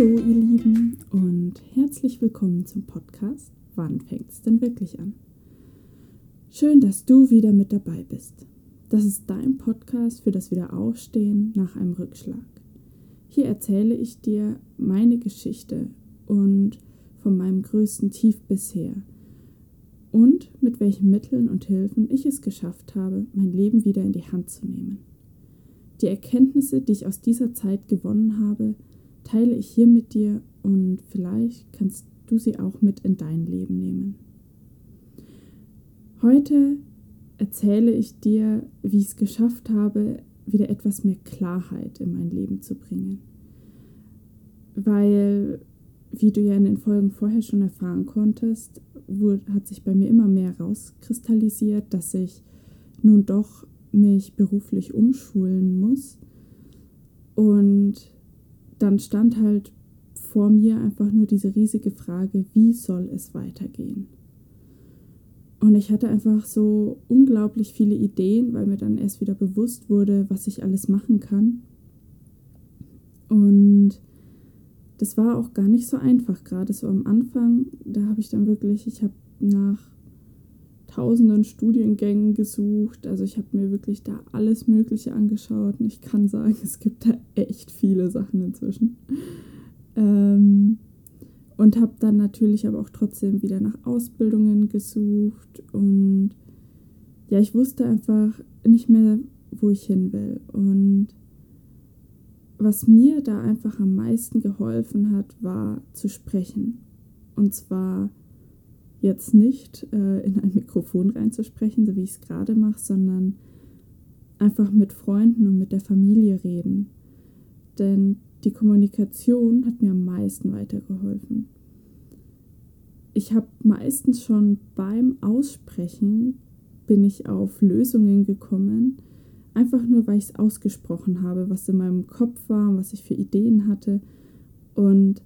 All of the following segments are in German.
Hallo ihr Lieben und herzlich willkommen zum Podcast Wann fängt es denn wirklich an? Schön, dass du wieder mit dabei bist. Das ist dein Podcast für das Wiederaufstehen nach einem Rückschlag. Hier erzähle ich dir meine Geschichte und von meinem größten Tief bisher und mit welchen Mitteln und Hilfen ich es geschafft habe, mein Leben wieder in die Hand zu nehmen. Die Erkenntnisse, die ich aus dieser Zeit gewonnen habe, teile ich hier mit dir und vielleicht kannst du sie auch mit in dein Leben nehmen. Heute erzähle ich dir, wie ich es geschafft habe, wieder etwas mehr Klarheit in mein Leben zu bringen. Weil, wie du ja in den Folgen vorher schon erfahren konntest, hat sich bei mir immer mehr rauskristallisiert, dass ich nun doch mich beruflich umschulen muss. Und dann stand halt vor mir einfach nur diese riesige Frage, wie soll es weitergehen? Und ich hatte einfach so unglaublich viele Ideen, weil mir dann erst wieder bewusst wurde, was ich alles machen kann. Und das war auch gar nicht so einfach, gerade so am Anfang. Da habe ich dann wirklich, ich habe nach tausenden Studiengängen gesucht. Also ich habe mir wirklich da alles Mögliche angeschaut und ich kann sagen, es gibt da echt viele Sachen inzwischen. Ähm, und habe dann natürlich aber auch trotzdem wieder nach Ausbildungen gesucht und ja, ich wusste einfach nicht mehr, wo ich hin will. Und was mir da einfach am meisten geholfen hat, war zu sprechen. Und zwar jetzt nicht äh, in ein Mikrofon reinzusprechen, so wie ich es gerade mache, sondern einfach mit Freunden und mit der Familie reden. Denn die Kommunikation hat mir am meisten weitergeholfen. Ich habe meistens schon beim Aussprechen bin ich auf Lösungen gekommen, einfach nur weil ich es ausgesprochen habe, was in meinem Kopf war, was ich für Ideen hatte. Und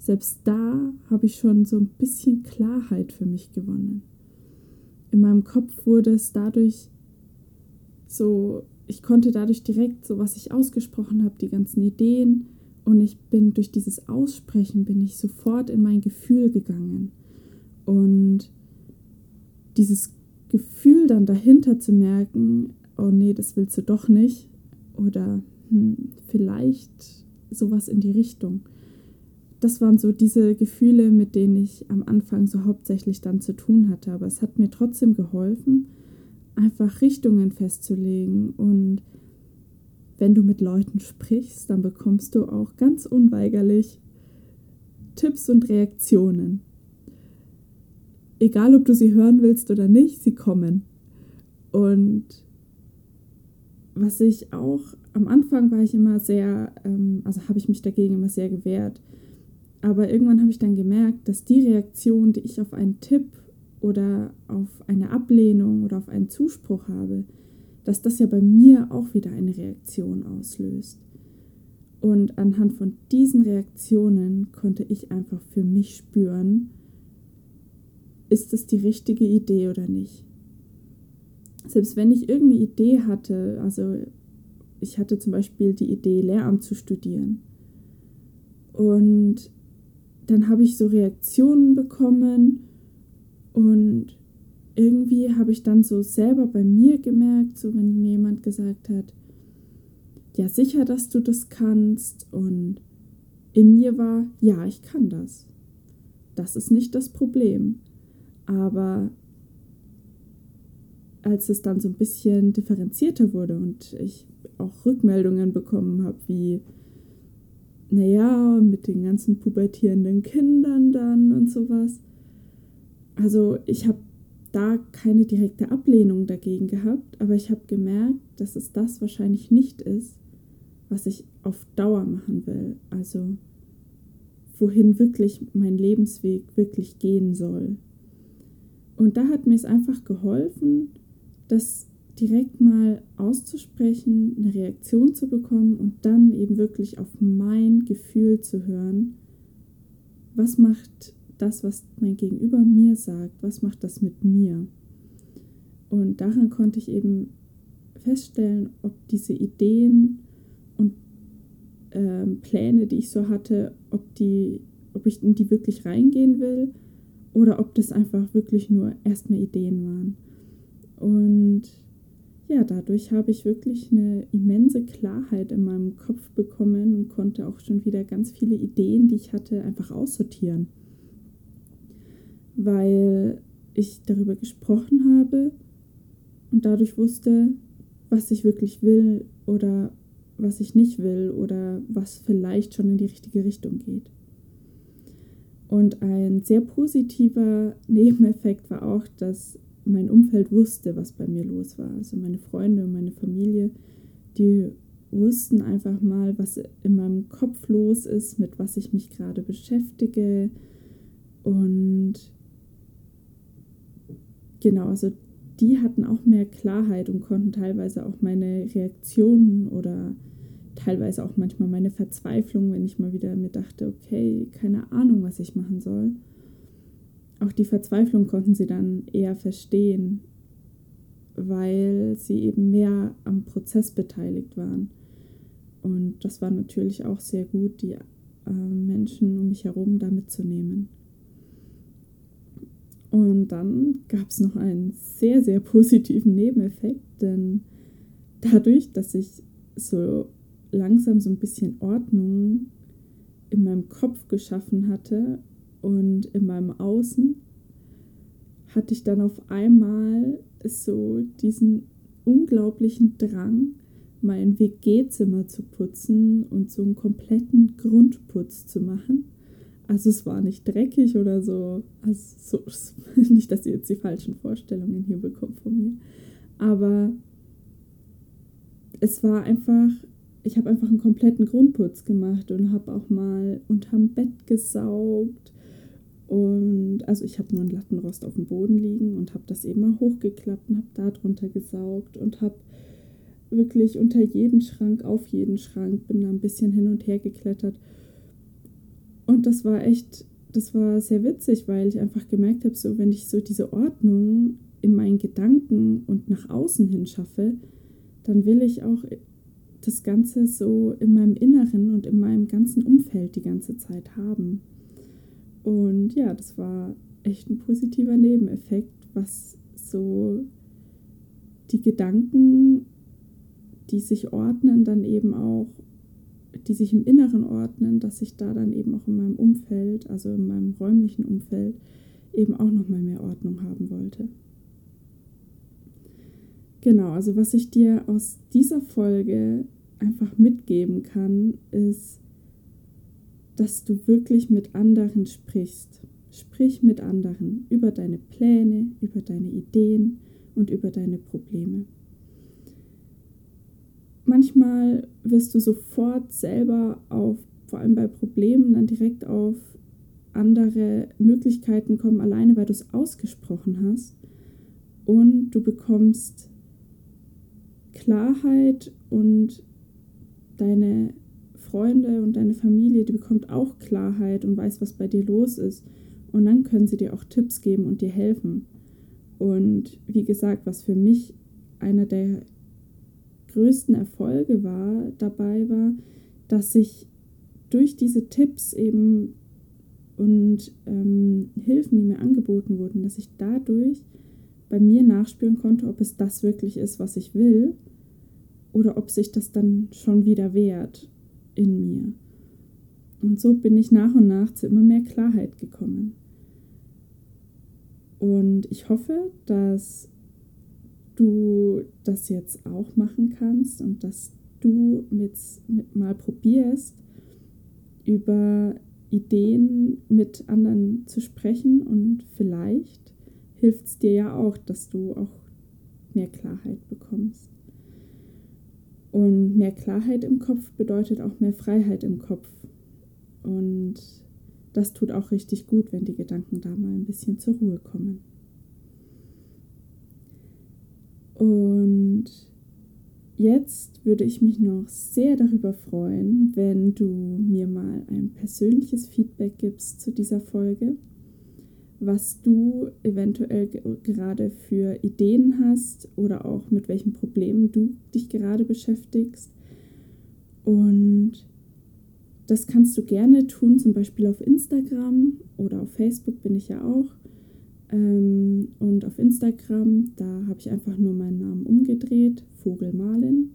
selbst da habe ich schon so ein bisschen Klarheit für mich gewonnen. In meinem Kopf wurde es dadurch so, ich konnte dadurch direkt so, was ich ausgesprochen habe, die ganzen Ideen. Und ich bin durch dieses Aussprechen bin ich sofort in mein Gefühl gegangen. Und dieses Gefühl dann dahinter zu merken, oh nee, das willst du doch nicht. Oder hm, vielleicht sowas in die Richtung das waren so diese Gefühle, mit denen ich am Anfang so hauptsächlich dann zu tun hatte. Aber es hat mir trotzdem geholfen, einfach Richtungen festzulegen. Und wenn du mit Leuten sprichst, dann bekommst du auch ganz unweigerlich Tipps und Reaktionen. Egal, ob du sie hören willst oder nicht, sie kommen. Und was ich auch am Anfang war ich immer sehr, ähm, also habe ich mich dagegen immer sehr gewehrt, aber irgendwann habe ich dann gemerkt, dass die Reaktion, die ich auf einen Tipp oder auf eine Ablehnung oder auf einen Zuspruch habe, dass das ja bei mir auch wieder eine Reaktion auslöst. Und anhand von diesen Reaktionen konnte ich einfach für mich spüren, ist es die richtige Idee oder nicht. Selbst wenn ich irgendeine Idee hatte, also ich hatte zum Beispiel die Idee, Lehramt zu studieren. Und dann habe ich so Reaktionen bekommen und irgendwie habe ich dann so selber bei mir gemerkt, so wenn mir jemand gesagt hat, ja sicher, dass du das kannst und in mir war, ja, ich kann das. Das ist nicht das Problem. Aber als es dann so ein bisschen differenzierter wurde und ich auch Rückmeldungen bekommen habe, wie, naja, mit den ganzen pubertierenden Kindern dann und sowas. Also ich habe da keine direkte Ablehnung dagegen gehabt, aber ich habe gemerkt, dass es das wahrscheinlich nicht ist, was ich auf Dauer machen will. Also wohin wirklich mein Lebensweg wirklich gehen soll. Und da hat mir es einfach geholfen, dass direkt mal auszusprechen, eine Reaktion zu bekommen und dann eben wirklich auf mein Gefühl zu hören. Was macht das, was mein Gegenüber mir sagt, was macht das mit mir? Und daran konnte ich eben feststellen, ob diese Ideen und äh, Pläne, die ich so hatte, ob, die, ob ich in die wirklich reingehen will oder ob das einfach wirklich nur erstmal Ideen waren. Und ja, dadurch habe ich wirklich eine immense Klarheit in meinem Kopf bekommen und konnte auch schon wieder ganz viele Ideen, die ich hatte, einfach aussortieren. Weil ich darüber gesprochen habe und dadurch wusste, was ich wirklich will oder was ich nicht will oder was vielleicht schon in die richtige Richtung geht. Und ein sehr positiver Nebeneffekt war auch, dass mein Umfeld wusste, was bei mir los war. Also meine Freunde und meine Familie, die wussten einfach mal, was in meinem Kopf los ist, mit was ich mich gerade beschäftige. Und genau, also die hatten auch mehr Klarheit und konnten teilweise auch meine Reaktionen oder teilweise auch manchmal meine Verzweiflung, wenn ich mal wieder mir dachte, okay, keine Ahnung, was ich machen soll auch die Verzweiflung konnten sie dann eher verstehen, weil sie eben mehr am Prozess beteiligt waren. Und das war natürlich auch sehr gut, die äh, Menschen um mich herum da mitzunehmen. Und dann gab es noch einen sehr, sehr positiven Nebeneffekt, denn dadurch, dass ich so langsam so ein bisschen Ordnung in meinem Kopf geschaffen hatte und in meinem Außen hatte ich dann auf einmal so diesen unglaublichen Drang, mein WG-Zimmer zu putzen und so einen kompletten Grundputz zu machen. Also es war nicht dreckig oder so. Also so, nicht, dass ihr jetzt die falschen Vorstellungen hier bekommt von mir. Aber es war einfach ich habe einfach einen kompletten Grundputz gemacht und habe auch mal unterm Bett gesaugt. Und also ich habe nur einen Lattenrost auf dem Boden liegen und habe das eben mal hochgeklappt und habe da drunter gesaugt und habe wirklich unter jeden Schrank, auf jeden Schrank, bin da ein bisschen hin und her geklettert. Und das war echt, das war sehr witzig, weil ich einfach gemerkt habe, so wenn ich so diese Ordnung in meinen Gedanken und nach außen hin schaffe, dann will ich auch das Ganze so in meinem Inneren und in meinem ganzen Umfeld die ganze Zeit haben. Und ja, das war echt ein positiver Nebeneffekt, was so die Gedanken, die sich ordnen, dann eben auch, die sich im Inneren ordnen, dass ich da dann eben auch in meinem Umfeld, also in meinem räumlichen Umfeld, eben auch nochmal mehr Ordnung haben wollte. Genau, also was ich dir aus dieser Folge einfach mitgeben kann, ist, dass du wirklich mit anderen sprichst. Sprich mit anderen über deine Pläne, über deine Ideen und über deine Probleme. Manchmal wirst du sofort selber auf, vor allem bei Problemen, dann direkt auf andere Möglichkeiten kommen, alleine weil du es ausgesprochen hast. Und du bekommst Klarheit und deine Freunde und deine Familie, die bekommt auch Klarheit und weiß, was bei dir los ist. Und dann können sie dir auch Tipps geben und dir helfen. Und wie gesagt, was für mich einer der größten Erfolge war, dabei war, dass ich durch diese Tipps eben und ähm, Hilfen, die mir angeboten wurden, dass ich dadurch bei mir nachspüren konnte, ob es das wirklich ist, was ich will oder ob sich das dann schon wieder wehrt in mir. Und so bin ich nach und nach zu immer mehr Klarheit gekommen. Und ich hoffe, dass du das jetzt auch machen kannst und dass du mit, mit mal probierst, über Ideen mit anderen zu sprechen und vielleicht hilft es dir ja auch, dass du auch mehr Klarheit bekommst. Und mehr Klarheit im Kopf bedeutet auch mehr Freiheit im Kopf. Und das tut auch richtig gut, wenn die Gedanken da mal ein bisschen zur Ruhe kommen. Und jetzt würde ich mich noch sehr darüber freuen, wenn du mir mal ein persönliches Feedback gibst zu dieser Folge was du eventuell gerade für Ideen hast oder auch mit welchen Problemen du dich gerade beschäftigst. Und Das kannst du gerne tun, zum Beispiel auf Instagram oder auf Facebook bin ich ja auch. Ähm, und auf Instagram, da habe ich einfach nur meinen Namen umgedreht, Vogelmalin.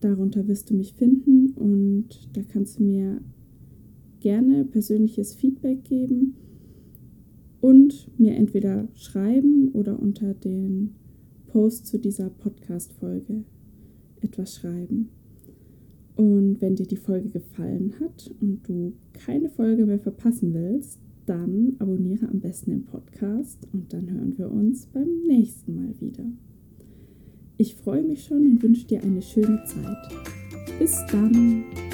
Darunter wirst du mich finden und da kannst du mir gerne persönliches Feedback geben und mir entweder schreiben oder unter den Post zu dieser Podcast-Folge etwas schreiben. Und wenn dir die Folge gefallen hat und du keine Folge mehr verpassen willst, dann abonniere am besten den Podcast und dann hören wir uns beim nächsten Mal wieder. Ich freue mich schon und wünsche dir eine schöne Zeit. Bis dann!